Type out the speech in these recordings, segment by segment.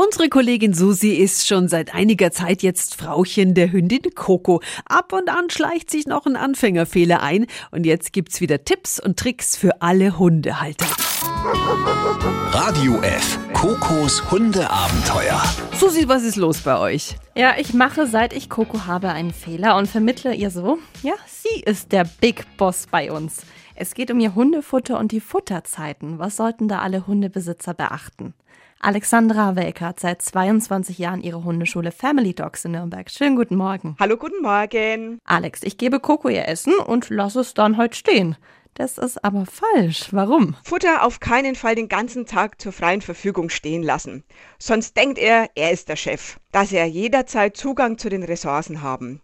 Unsere Kollegin Susi ist schon seit einiger Zeit jetzt Frauchen der Hündin Coco. Ab und an schleicht sich noch ein Anfängerfehler ein und jetzt gibt's wieder Tipps und Tricks für alle Hundehalter. Radio F. Kokos Hundeabenteuer. Susi, was ist los bei euch? Ja, ich mache seit ich Coco habe einen Fehler und vermittle ihr so, ja, sie ist der Big Boss bei uns. Es geht um ihr Hundefutter und die Futterzeiten. Was sollten da alle Hundebesitzer beachten? Alexandra Welker hat seit 22 Jahren ihre Hundeschule Family Dogs in Nürnberg. Schönen guten Morgen. Hallo, guten Morgen. Alex, ich gebe Coco ihr Essen und lasse es dann heute stehen. Das ist aber falsch. Warum? Futter auf keinen Fall den ganzen Tag zur freien Verfügung stehen lassen. Sonst denkt er, er ist der Chef. Dass er jederzeit Zugang zu den Ressourcen haben.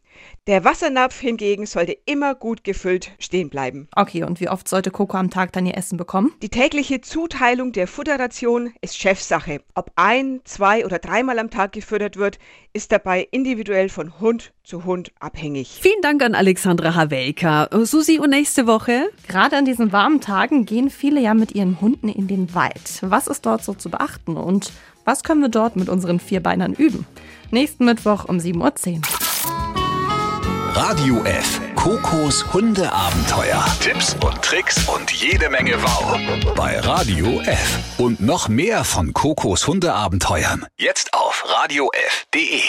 Der Wassernapf hingegen sollte immer gut gefüllt stehen bleiben. Okay, und wie oft sollte Coco am Tag dann ihr Essen bekommen? Die tägliche Zuteilung der Futterration ist Chefsache. Ob ein, zwei oder dreimal am Tag gefüttert wird, ist dabei individuell von Hund zu Hund abhängig. Vielen Dank an Alexandra Havelka. Susi, und nächste Woche? Gerade an diesen warmen Tagen gehen viele ja mit ihren Hunden in den Wald. Was ist dort so zu beachten und was können wir dort mit unseren Vierbeinern üben? Nächsten Mittwoch um 7.10 Uhr. Radio F. Kokos Hundeabenteuer. Tipps und Tricks und jede Menge Wow. Bei Radio F. Und noch mehr von Kokos Hundeabenteuern. Jetzt auf radiof.de.